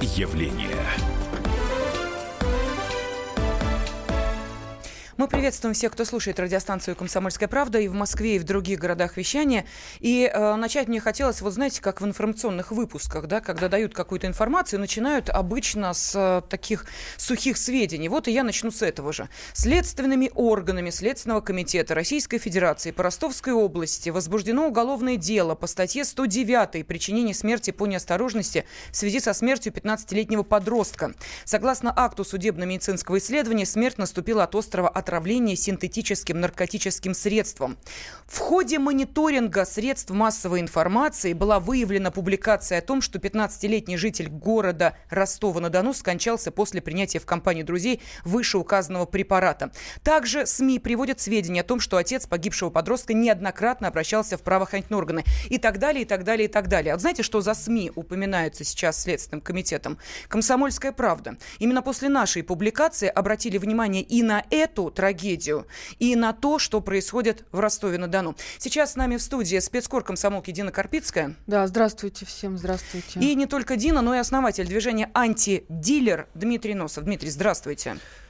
явление. Мы приветствуем всех, кто слушает радиостанцию «Комсомольская правда» и в Москве, и в других городах вещания. И э, начать мне хотелось, вот знаете, как в информационных выпусках, да, когда дают какую-то информацию, начинают обычно с э, таких сухих сведений. Вот и я начну с этого же. Следственными органами Следственного комитета Российской Федерации по Ростовской области возбуждено уголовное дело по статье 109 «Причинение смерти по неосторожности в связи со смертью 15-летнего подростка». Согласно акту судебно-медицинского исследования, смерть наступила от острова от отравления синтетическим наркотическим средством. В ходе мониторинга средств массовой информации была выявлена публикация о том, что 15-летний житель города Ростова-на-Дону скончался после принятия в компании друзей вышеуказанного препарата. Также СМИ приводят сведения о том, что отец погибшего подростка неоднократно обращался в правоохранительные органы и так далее, и так далее, и так далее. А знаете, что за СМИ упоминаются сейчас Следственным комитетом? «Комсомольская правда». Именно после нашей публикации обратили внимание и на эту трагедию и на то, что происходит в Ростове-на-Дону. Сейчас с нами в студии спецкор комсомолки Дина Карпицкая. Да, здравствуйте всем, здравствуйте. И не только Дина, но и основатель движения «Антидилер» Дмитрий Носов. Дмитрий, здравствуйте. Здравствуйте.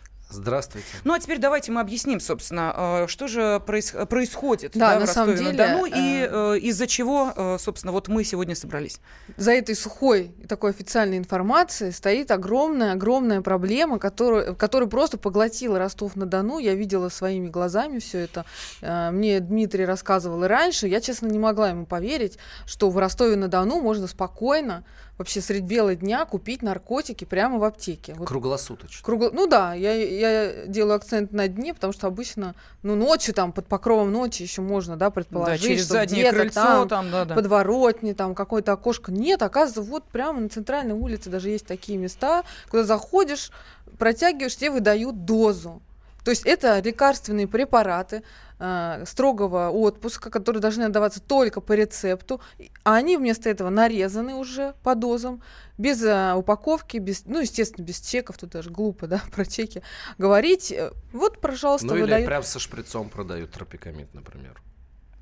Ну а теперь давайте мы объясним, собственно, э, что же проис происходит да, да, в Ростове-на-Дону и э, э, из-за чего, э, собственно, вот мы сегодня собрались. За этой сухой такой официальной информацией стоит огромная-огромная проблема, которую, которая просто поглотила Ростов-на-Дону. Я видела своими глазами все это. Мне Дмитрий рассказывал и раньше. Я, честно, не могла ему поверить, что в Ростове-на-Дону можно спокойно вообще средь бела дня купить наркотики прямо в аптеке. Вот. Круглосуточно. Кругло... Ну да, я, я делаю акцент на дне, потому что обычно, ну, ночью там, под покровом ночи еще можно, да, предположить, да, через что заднее крыльцо там, там да, да. подворотни, там какое-то окошко. Нет, оказывается, вот прямо на центральной улице даже есть такие места, куда заходишь, протягиваешь, тебе выдают дозу. То есть это лекарственные препараты э, строгого отпуска, которые должны отдаваться только по рецепту, а они вместо этого нарезаны уже по дозам, без э, упаковки, без, ну, естественно, без чеков, тут даже глупо, да, про чеки говорить. Вот, пожалуйста, ну, выдают. или прям со шприцом продают тропикамид, например.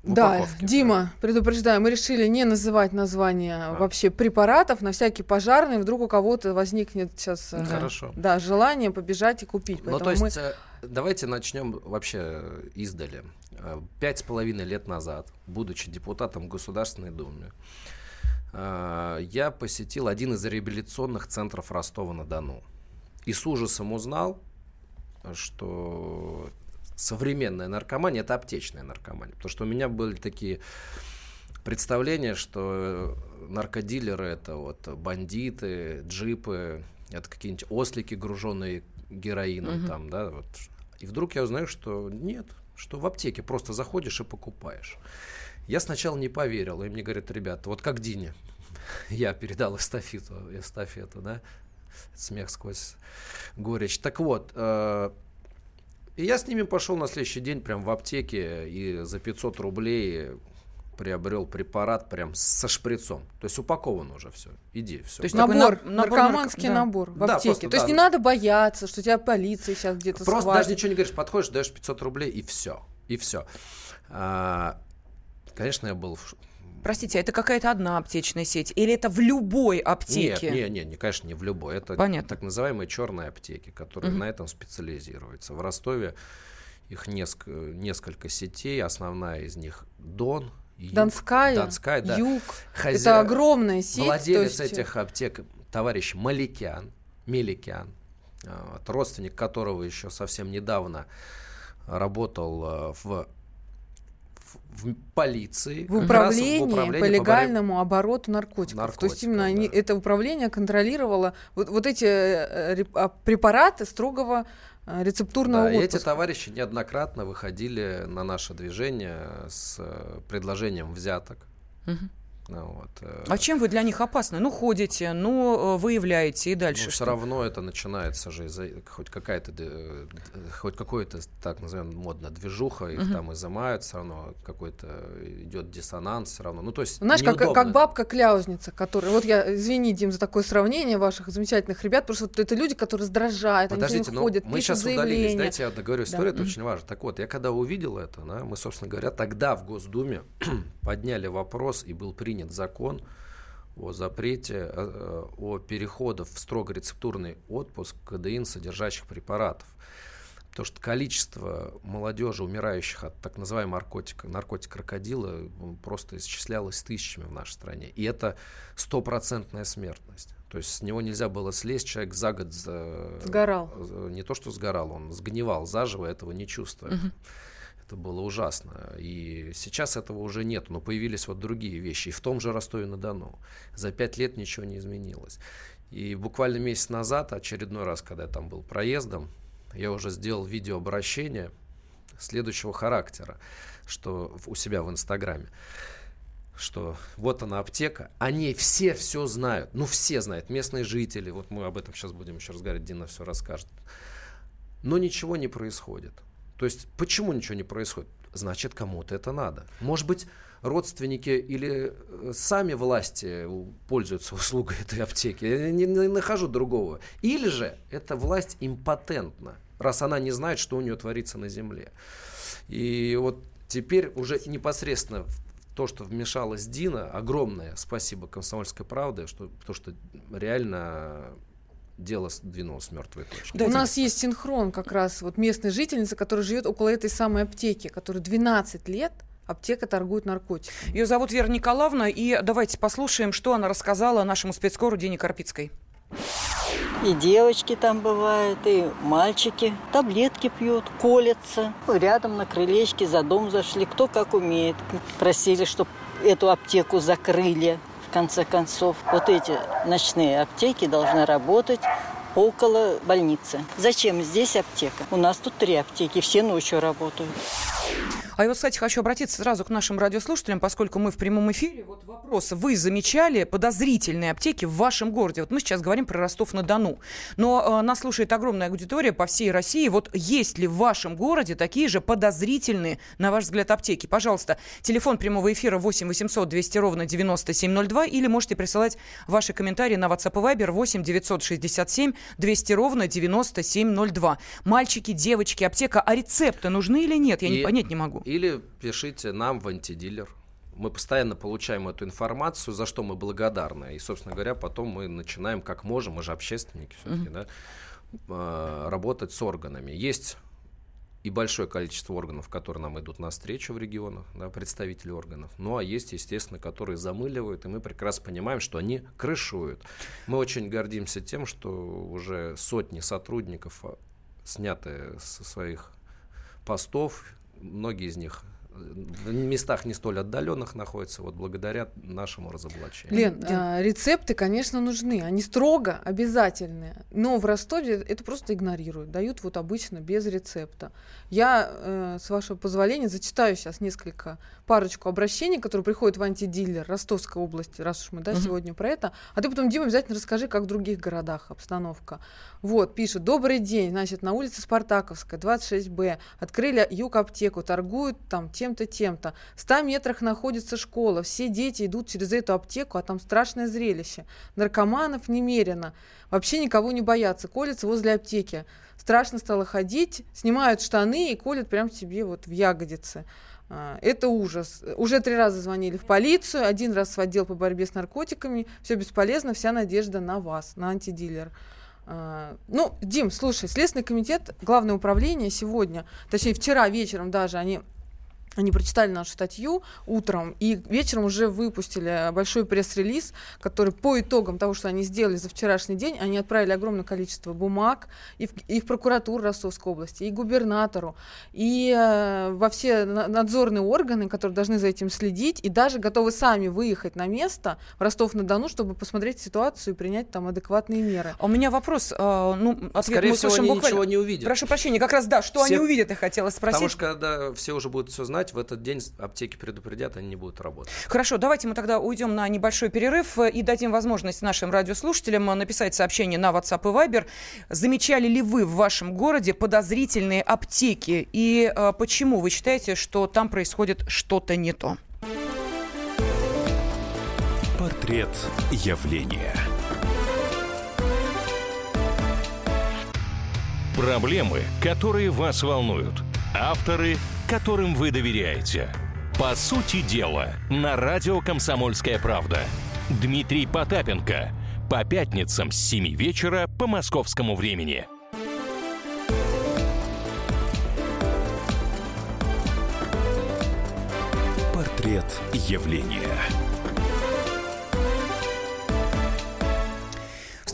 Да, Дима, предупреждаю, мы решили не называть название а. вообще препаратов на всякий пожарный. Вдруг у кого-то возникнет сейчас э, Хорошо. Да, желание побежать и купить. Ну, то есть, мы... Э, давайте начнем вообще издали. Э, пять с половиной лет назад, будучи депутатом Государственной Думы, я посетил один из реабилитационных центров Ростова-на-Дону. И с ужасом узнал, что современная наркомания – это аптечная наркомания. Потому что у меня были такие представления, что наркодилеры – это вот бандиты, джипы, это какие-нибудь ослики, груженные героином угу. там, да, вот. И вдруг я узнаю, что нет, что в аптеке просто заходишь и покупаешь. Я сначала не поверил, и мне говорят, ребята, вот как Дине, я передал эстафету, эстафету, да, смех сквозь горечь. Так вот, э, и я с ними пошел на следующий день прям в аптеке и за 500 рублей приобрел препарат прям со шприцом. То есть упакован уже все. Иди, все. То есть набор, на, наркоманский нарк... набор в да, аптеке. Просто, То да. есть не надо бояться, что тебя полиция сейчас где-то Просто схватит. даже ничего не говоришь, подходишь, даешь 500 рублей и все. И все. А, конечно, я был Простите, а это какая-то одна аптечная сеть? Или это в любой аптеке? Нет, нет, нет, конечно, не в любой. Это Понятно. так называемые черные аптеки, которые угу. на этом специализируются. В Ростове их несколько, несколько сетей. Основная из них Дон, Юг, Донская, Донская да. Юг. Хозя... Это огромная сеть. Владелец есть... этих аптек, товарищ Маликян, Меликян, вот, родственник которого еще совсем недавно работал э, в в полиции. В управлении, в управлении по легальному по обороту наркотиков. наркотиков. То есть именно да. они, это управление контролировало вот, вот эти э, а, препараты строгого э, рецептурного да, отпуска. эти товарищи неоднократно выходили на наше движение с э, предложением взяток. Угу. Ну, вот. Э. А чем вы для них опасны? Ну, ходите, ну, э, выявляете и дальше. Ну, все равно это начинается же из-за хоть какая-то, хоть какой-то, так назовем, модно движуха, их угу. там изымают, все равно какой-то идет диссонанс, все равно. Ну, то есть Знаешь, как, как бабка-кляузница, которая, вот я, извини, Дим, за такое сравнение ваших замечательных ребят, потому что вот это люди, которые раздражают, Подождите, они ходят, мы сейчас заявления. удалились, дайте я договорю, история да. это очень важно. Так вот, я когда увидел это, да, мы, собственно говоря, тогда в Госдуме подняли вопрос и был принят закон о запрете, о, о переходе в строго рецептурный отпуск кадеин содержащих препаратов. Потому что количество молодежи, умирающих от так называемого наркотика, наркотик крокодила, просто исчислялось тысячами в нашей стране. И это стопроцентная смертность. То есть с него нельзя было слезть, человек за год за... сгорал. Не то, что сгорал, он сгнивал заживо, этого не чувствуя. Угу. Это было ужасно. И сейчас этого уже нет, но появились вот другие вещи. И в том же Ростове-на-Дону. За пять лет ничего не изменилось. И буквально месяц назад, очередной раз, когда я там был проездом, я уже сделал видеообращение следующего характера, что у себя в Инстаграме что вот она аптека, они все все знают, ну все знают, местные жители, вот мы об этом сейчас будем еще разговаривать, Дина все расскажет, но ничего не происходит. То есть почему ничего не происходит? Значит, кому-то это надо. Может быть, родственники или э, сами власти пользуются услугой этой аптеки. Я не, не нахожу другого. Или же эта власть импотентна раз она не знает, что у нее творится на земле. И вот теперь уже непосредственно то, что вмешалась Дина, огромное спасибо «Комсомольской правде», что, то, что реально дело сдвинулось с мертвой точки. Да, у нас есть синхрон как раз вот местной жительницы, которая живет около этой самой аптеки, которая 12 лет аптека торгует наркотиками. Ее зовут Вера Николаевна, и давайте послушаем, что она рассказала нашему спецкору Дине Карпицкой. И девочки там бывают, и мальчики. Таблетки пьют, колятся. Рядом на крылечке за дом зашли, кто как умеет. Просили, чтобы эту аптеку закрыли. Конце концов, вот эти ночные аптеки должны работать около больницы. Зачем здесь аптека? У нас тут три аптеки, все ночью работают. А я вот, кстати, хочу обратиться сразу к нашим радиослушателям, поскольку мы в прямом эфире. Вот вопрос. Вы замечали подозрительные аптеки в вашем городе? Вот мы сейчас говорим про Ростов-на-Дону. Но э, нас слушает огромная аудитория по всей России. Вот есть ли в вашем городе такие же подозрительные, на ваш взгляд, аптеки? Пожалуйста, телефон прямого эфира 8 800 200 ровно 9702 или можете присылать ваши комментарии на WhatsApp и Viber 8 967 200 ровно 9702. Мальчики, девочки, аптека, а рецепты нужны или нет? Я и, не понять не могу. Или пишите нам в антидилер. Мы постоянно получаем эту информацию, за что мы благодарны. И, собственно говоря, потом мы начинаем как можем, мы же общественники все-таки, mm-hmm. да, а, работать с органами. Есть и большое количество органов, которые нам идут навстречу в регионах, да, представители органов. Ну а есть, естественно, которые замыливают, и мы прекрасно понимаем, что они крышуют. Мы очень гордимся тем, что уже сотни сотрудников а, сняты со своих постов, многие из них в местах не столь отдаленных находятся, вот благодаря нашему разоблачению. Лен, а, рецепты, конечно, нужны, они строго обязательные, но в Ростове это просто игнорируют, дают вот обычно без рецепта. Я, э, с вашего позволения, зачитаю сейчас несколько, парочку обращений, которые приходят в антидилер Ростовской области, раз уж мы, да, угу. сегодня про это, а ты потом, Дима, обязательно расскажи, как в других городах обстановка. Вот, пишет, добрый день, значит, на улице Спартаковская, 26Б, открыли юг-аптеку, торгуют там тем тем-то, тем-то. В 100 метрах находится школа, все дети идут через эту аптеку, а там страшное зрелище. Наркоманов немерено. Вообще никого не боятся, колятся возле аптеки. Страшно стало ходить, снимают штаны и колят прям себе вот в ягодицы. А, это ужас. Уже три раза звонили в полицию, один раз в отдел по борьбе с наркотиками. Все бесполезно, вся надежда на вас, на антидилер. А, ну, Дим, слушай, Следственный комитет, Главное управление сегодня, точнее вчера вечером даже, они они прочитали нашу статью утром и вечером уже выпустили большой пресс-релиз, который по итогам того, что они сделали за вчерашний день, они отправили огромное количество бумаг и в, и в прокуратуру Ростовской области, и губернатору, и э, во все надзорные органы, которые должны за этим следить, и даже готовы сами выехать на место в Ростов-на-Дону, чтобы посмотреть ситуацию и принять там адекватные меры. А у меня вопрос, э, ну, ответ Скорее мы всего, они буквально... ничего не увидят. Прошу прощения, как раз да, что все... они увидят, я хотела спросить. Потому что когда все уже будут все знать, в этот день аптеки предупредят, они не будут работать. Хорошо, давайте мы тогда уйдем на небольшой перерыв и дадим возможность нашим радиослушателям написать сообщение на WhatsApp и Viber. Замечали ли вы в вашем городе подозрительные аптеки? И э, почему вы считаете, что там происходит что-то не то? Портрет явления. Проблемы, которые вас волнуют. Авторы – которым вы доверяете. По сути дела, на радио «Комсомольская правда». Дмитрий Потапенко. По пятницам с 7 вечера по московскому времени. Портрет явления.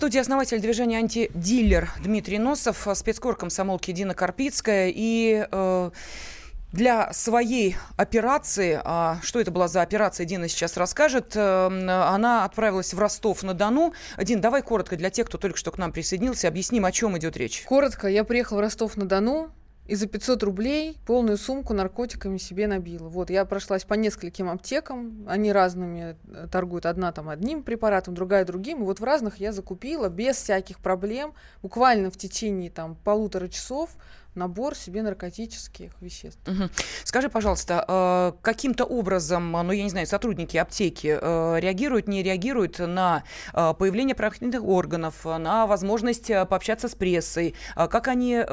Студии основатель движения «Антидилер» Дмитрий Носов, спецкор комсомолки Дина Карпицкая и... Э, для своей операции, а что это была за операция, Дина сейчас расскажет, э, она отправилась в Ростов-на-Дону. Дин, давай коротко для тех, кто только что к нам присоединился, объясним, о чем идет речь. Коротко, я приехала в Ростов-на-Дону, и за 500 рублей полную сумку наркотиками себе набила. Вот, я прошлась по нескольким аптекам, они разными э, торгуют. Одна там одним препаратом, другая другим. И вот в разных я закупила без всяких проблем, буквально в течение там полутора часов набор себе наркотических веществ. Угу. Скажи, пожалуйста, э, каким-то образом, ну, я не знаю, сотрудники аптеки э, реагируют, не реагируют на э, появление правоохранительных органов, на возможность пообщаться с прессой? Как они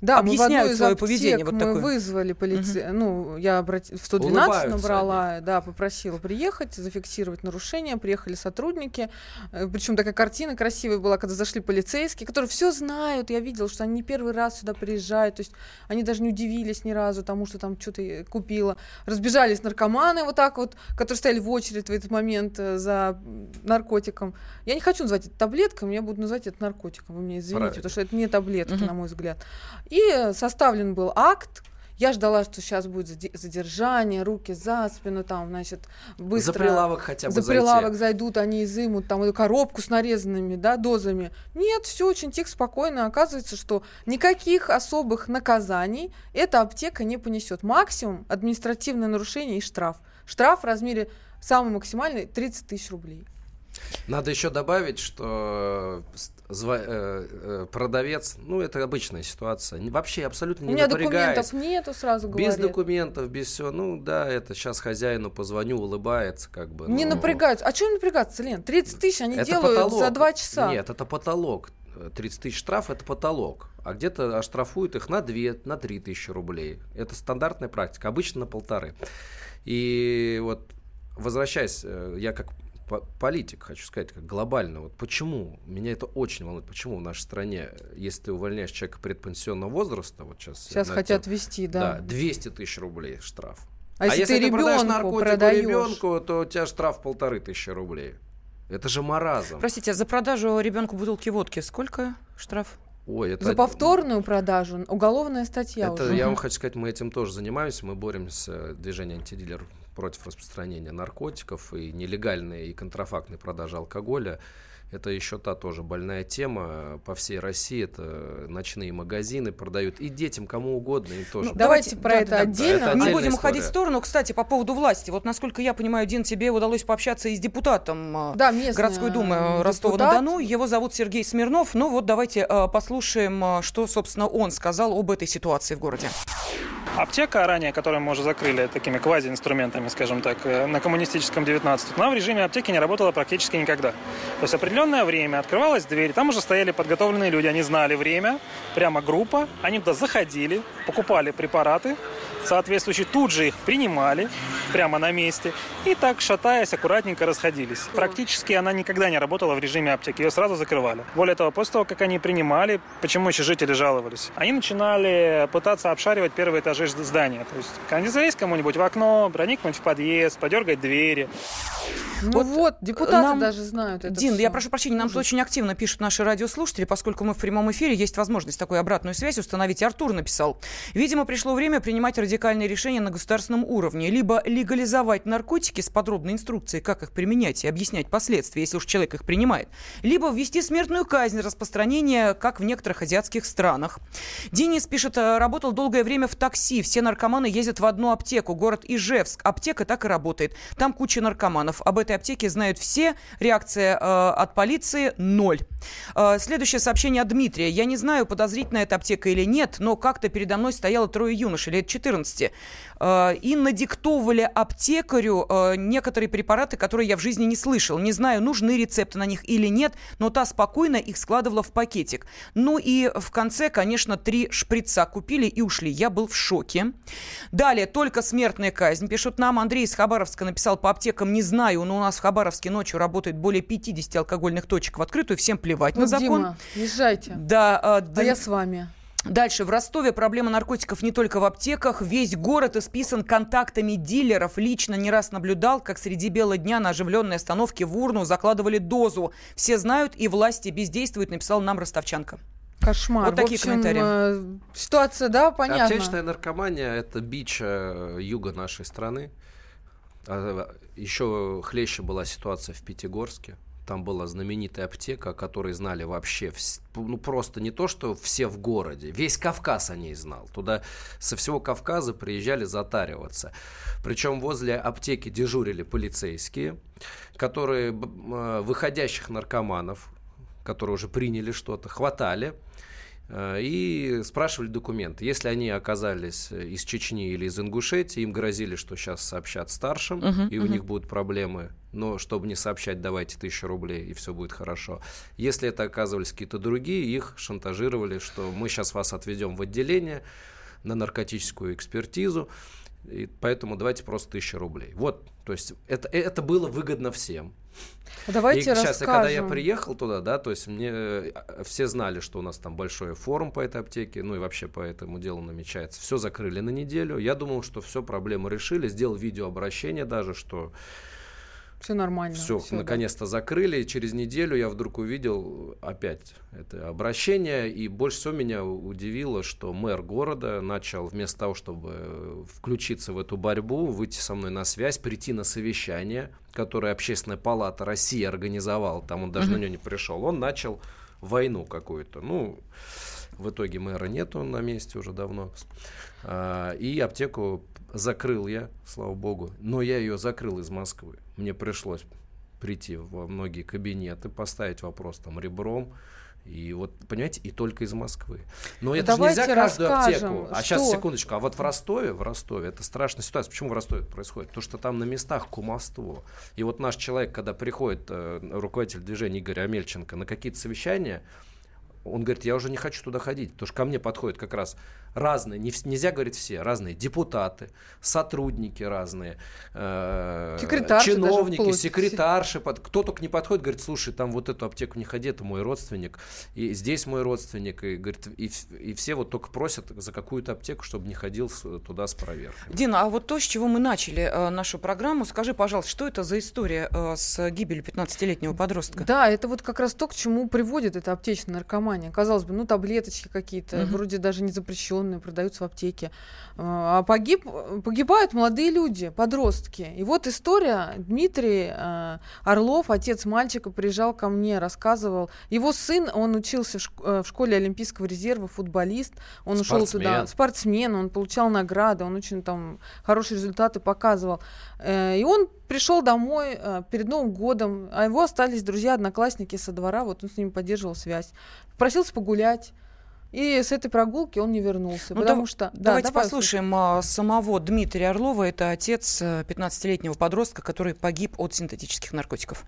да, объясняют мы свое поведение. Вот мы такое. вызвали полиции, угу. ну, я обрат... в 112 Улыбаются набрала, они. да, попросила приехать, зафиксировать нарушение, приехали сотрудники, э, причем такая картина красивая была, когда зашли полицейские, которые все знают, я видела, что они не первый раз сюда приезжают, то есть они даже не удивились ни разу тому, что там что-то купила. Разбежались наркоманы вот так вот, которые стояли в очередь в этот момент э, за наркотиком. Я не хочу называть это таблетками, я буду называть это наркотиком, вы меня извините, Правильно. потому что это не таблетки, угу. на мой взгляд. И составлен был акт, я ждала, что сейчас будет задержание, руки за спину, там, значит, быстро... За прилавок хотя бы За зайти. прилавок зайдут, они изымут там эту коробку с нарезанными, да, дозами. Нет, все очень тихо, спокойно. Оказывается, что никаких особых наказаний эта аптека не понесет. Максимум административное нарушение и штраф. Штраф в размере самый максимальный 30 тысяч рублей. Надо еще добавить, что продавец, ну, это обычная ситуация, вообще абсолютно не У меня документов нету, сразу говорит. Без документов, без всего. Ну, да, это сейчас хозяину позвоню, улыбается, как бы. Не ну, напрягаются. А что напрягаться, Лен? 30 тысяч они делают потолок. за 2 часа. Нет, это потолок. 30 тысяч штраф – это потолок. А где-то оштрафуют их на 2, на 3 тысячи рублей. Это стандартная практика, обычно на полторы. И вот возвращаясь, э, я как политик, хочу сказать, как глобально. Вот почему? Меня это очень волнует. Почему в нашей стране, если ты увольняешь человека предпенсионного возраста, вот сейчас... Сейчас хотят тем, ввести, да. Да, 200 тысяч рублей штраф. А, а если, если ты, ты продаешь наркотику продаешь... ребенку, то у тебя штраф полторы тысячи рублей. Это же маразм. Простите, а за продажу ребенку бутылки водки сколько штраф? Ой, это... За повторную продажу уголовная статья это, уже. Я вам хочу сказать, мы этим тоже занимаемся. Мы боремся, движение антидилер против распространения наркотиков и нелегальной и контрафактной продажи алкоголя. Это еще та тоже больная тема. По всей России это ночные магазины продают. И детям, кому угодно, им тоже. Ну, давайте, давайте про да, это да, отдельно. Это Не будем история. уходить в сторону. Кстати, по поводу власти. Вот насколько я понимаю, Дин, тебе удалось пообщаться и с депутатом а, да, городской думы Ростова-на-Дону. Его зовут Сергей Смирнов. Ну вот давайте послушаем, что, собственно, он сказал об этой ситуации в городе. Аптека ранее, которую мы уже закрыли такими квази-инструментами, скажем так, э, на коммунистическом 19 она в режиме аптеки не работала практически никогда. То есть определенное время открывалась дверь, там уже стояли подготовленные люди, они знали время, прямо группа, они туда заходили, покупали препараты, соответствующие тут же их принимали прямо на месте и так, шатаясь, аккуратненько расходились. Практически она никогда не работала в режиме аптеки, ее сразу закрывали. Более того, после того, как они принимали, почему еще жители жаловались, они начинали пытаться обшаривать первые этажи здания. То есть залезть кому-нибудь в окно, проникнуть в подъезд, подергать двери. Ну вот, вот депутаты нам... даже знают это Дин, все. я прошу прощения, нам Ужас. очень активно пишут наши радиослушатели, поскольку мы в прямом эфире, есть возможность такую обратную связь установить. Артур написал. Видимо, пришло время принимать радикальные решения на государственном уровне. Либо легализовать наркотики с подробной инструкцией, как их применять и объяснять последствия, если уж человек их принимает. Либо ввести смертную казнь распространения, как в некоторых азиатских странах. Денис пишет, «Э, работал долгое время в такси. Все наркоманы ездят в одну аптеку. Город Ижевск. Аптека так и работает. Там куча наркоманов. Об этой аптеке знают все. Реакция э, от полиции – ноль. Э, следующее сообщение от Дмитрия. Я не знаю, подозрительная эта аптека или нет, но как-то передо мной стояло трое юношей лет 14. э, и надиктовывали аптекарю э, некоторые препараты, которые я в жизни не слышал. Не знаю, нужны рецепты на них или нет, но та спокойно их складывала в пакетик. Ну и в конце, конечно, три шприца купили и ушли. Я был в шоке. Далее, только смертная казнь. Пишут нам, Андрей из Хабаровска написал по аптекам, не знаю, но у нас в Хабаровске ночью работает более 50 алкогольных точек в открытую, всем плевать Ну, на закон. Дима, езжайте. Да, а, А да- я с вами. Дальше. В Ростове проблема наркотиков не только в аптеках. Весь город исписан контактами дилеров. Лично не раз наблюдал, как среди бела дня на оживленной остановке в урну закладывали дозу. Все знают и власти бездействуют, написал нам ростовчанка. Кошмар. Вот такие в общем, комментарии. э, ситуация, да, понятно. Аптечная наркомания – это бич э, юга нашей страны. А, Еще хлеще была ситуация в Пятигорске. Там была знаменитая аптека, о которой знали вообще, ну просто не то, что все в городе, весь Кавказ о ней знал. Туда со всего Кавказа приезжали затариваться. Причем возле аптеки дежурили полицейские, которые э, выходящих наркоманов, которые уже приняли что-то, хватали и спрашивали документы. Если они оказались э, из Чечни или из Ингушетии, им грозили, что сейчас сообщат старшим, Мгм, и у мгм. них будут проблемы. Но чтобы не сообщать, давайте тысячу рублей, и все будет хорошо. Если это оказывались какие-то другие, их шантажировали, что мы сейчас вас отведем в отделение на наркотическую экспертизу, и поэтому давайте просто тысячу рублей. Вот, то есть это, это было выгодно всем. Давайте и сейчас, расскажем. когда я приехал туда, да, то есть мне э, все знали, что у нас там большой форум по этой аптеке, ну и вообще по этому делу намечается. Все закрыли на неделю. Я думал, что все проблемы решили, сделал видеообращение даже, что Все нормально. все, да. наконец-то закрыли. И через неделю я вдруг увидел опять это обращение. И больше всего меня удивило, что мэр города начал вместо того, чтобы включиться в эту борьбу, выйти со мной на связь, прийти на совещание, которое Общественная палата России организовала. Там он даже на нее не пришел. Он начал войну какую-то. Ну, в итоге мэра нету на месте уже давно. А, И аптеку закрыл я, слава богу. Но я ее закрыл из Москвы. Мне пришлось прийти во многие кабинеты, поставить вопрос там ребром. И вот, понимаете, и только из Москвы. Но это же нельзя каждую аптеку. А сейчас, что? секундочку, а вот в Ростове, в Ростове, это страшная ситуация. Почему в Ростове это происходит? Потому что там на местах кумовство. И вот наш человек, когда приходит, э, руководитель движения Игорь Амельченко, на какие-то совещания, он говорит, я уже не хочу туда ходить, потому что ко мне подходят как раз разные, не, нельзя говорить все, разные депутаты, сотрудники разные, э, Секретарши чиновники, секретарши. под- Кто только не подходит, говорит, слушай, там вот эту аптеку не ходи, это мой родственник, и здесь мой родственник, и, говорит, и, и все вот только просят за какую-то аптеку, чтобы не ходил туда с проверкой. Дина, а вот то, с чего мы начали э, нашу программу, скажи, пожалуйста, что это за история э, с гибелью 15-летнего подростка? Да, это вот как раз то, к чему приводит эта аптечная наркомания. Казалось бы, ну таблеточки какие-то, Мгм. вроде даже не запрещенные, продаются в аптеке. А погиб, погибают молодые люди, подростки. И вот история. Дмитрий э, Орлов, отец мальчика, приезжал ко мне, рассказывал. Его сын, он учился в, э, школе Олимпийского резерва, футболист. Он ушел туда, Спортсмен. спортсмен, он получал награды, он очень там хорошие результаты показывал. Э, И он пришел домой э, перед Новым годом, а его остались друзья, одноклассники со двора, вот он с ними поддерживал связь. Просился погулять. И с этой прогулки он не вернулся, Ну, потому дав- что... Да, Давайте давай послушаем а, самого Дмитрия Орлова. Это отец э, 15-летнего подростка, который погиб от синтетических наркотиков.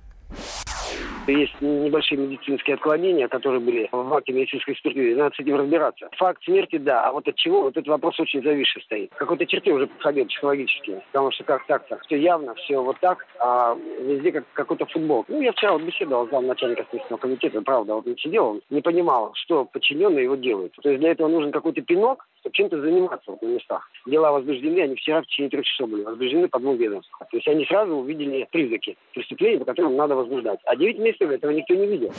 Есть небольшие медицинские отклонения, которые были в акте медицинской экспертизы. Надо с этим разбираться. Факт смерти, да. А вот от чего? Вот этот вопрос очень зависший стоит. Какой-то черте уже подходил психологически. Потому что как так-то? Все явно, все вот так, а везде как какой-то футбол. Ну, я вчера вот беседовал с начальника Следственного комитета, правда, вот он сидел, он не понимал, что подчиненные его делают. То есть для этого нужен какой-то пинок, чтобы чем-то заниматься вот на местах. Дела возбуждены, они вчера в течение трех часов были возбуждены по двум ведомствам. То есть они сразу увидели признаки преступления, по которым надо возбуждать. А 9 месяцев этого никто не видел.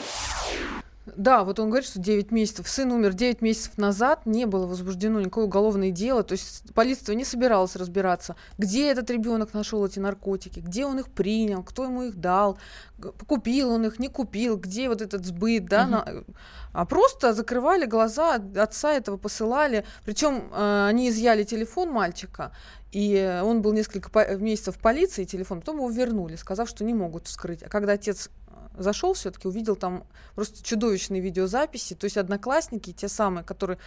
Да, вот он говорит, что 9 месяцев. Сын умер 9 месяцев назад, не было возбуждено никакое уголовное дело. То есть полиция не собиралась разбираться, где этот ребенок нашел эти наркотики, где он их принял, кто ему их дал, купил он их, не купил, где вот этот сбыт, да, Мгм. на- а просто закрывали глаза, отца этого посылали. Причем э, они изъяли телефон мальчика, и он был несколько по- месяцев в полиции, телефон, потом его вернули, сказав, что не могут вскрыть. А когда отец э, зашел все-таки, увидел там просто чудовищные видеозаписи, то есть одноклассники, те самые, которые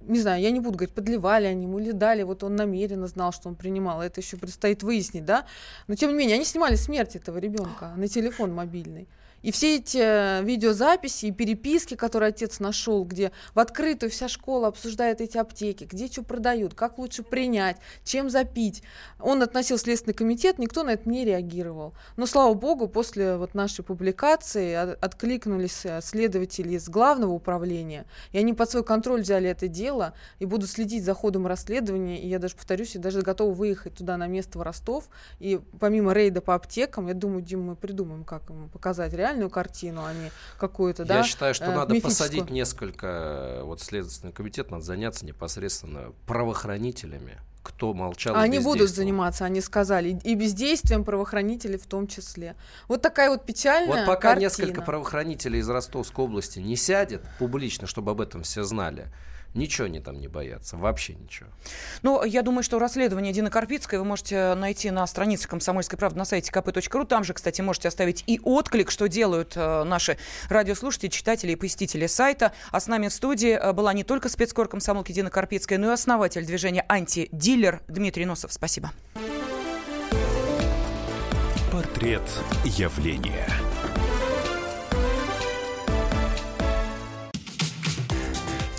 не знаю, я не буду говорить, подливали они ему или дали, вот он намеренно знал, что он принимал, это еще предстоит выяснить, да, но тем не менее, они снимали смерть этого ребенка на телефон мобильный. И все эти э, видеозаписи и переписки, которые отец нашел, где в открытую вся школа обсуждает эти аптеки, где что продают, как лучше принять, чем запить. Он относил Следственный комитет, никто на это не реагировал. Но, слава богу, после вот нашей публикации откликнулись э, следователи из главного управления, и они под свой контроль взяли это дело и будут следить за ходом расследования. И я даже повторюсь, я даже готова выехать туда на место в Ростов. И помимо рейда по аптекам, я думаю, Дим, мы придумаем, как ему показать реально реальную картину, а не какую-то, да? Я считаю, что э, надо посадить несколько, вот Следственный комитет, надо заняться непосредственно правоохранителями, кто молчал. Они будут заниматься, они сказали, и бездействием правоохранителей в том числе. Вот такая вот печальная Вот пока картина. несколько правоохранителей из Ростовской области не сядет публично, чтобы об этом все знали, Ничего они там не боятся, вообще ничего. Ну, я думаю, что расследование Дины Карпицкой вы можете найти на странице «Комсомольской правды» на сайте kp.ru. Там же, кстати, можете оставить и отклик, что делают э, наши радиослушатели, читатели и посетители сайта. А с нами в студии э, была не только спецкор комсомолки Дина Карпицкая, но и основатель движения «Антидилер» Дмитрий Носов. Спасибо. Портрет явления.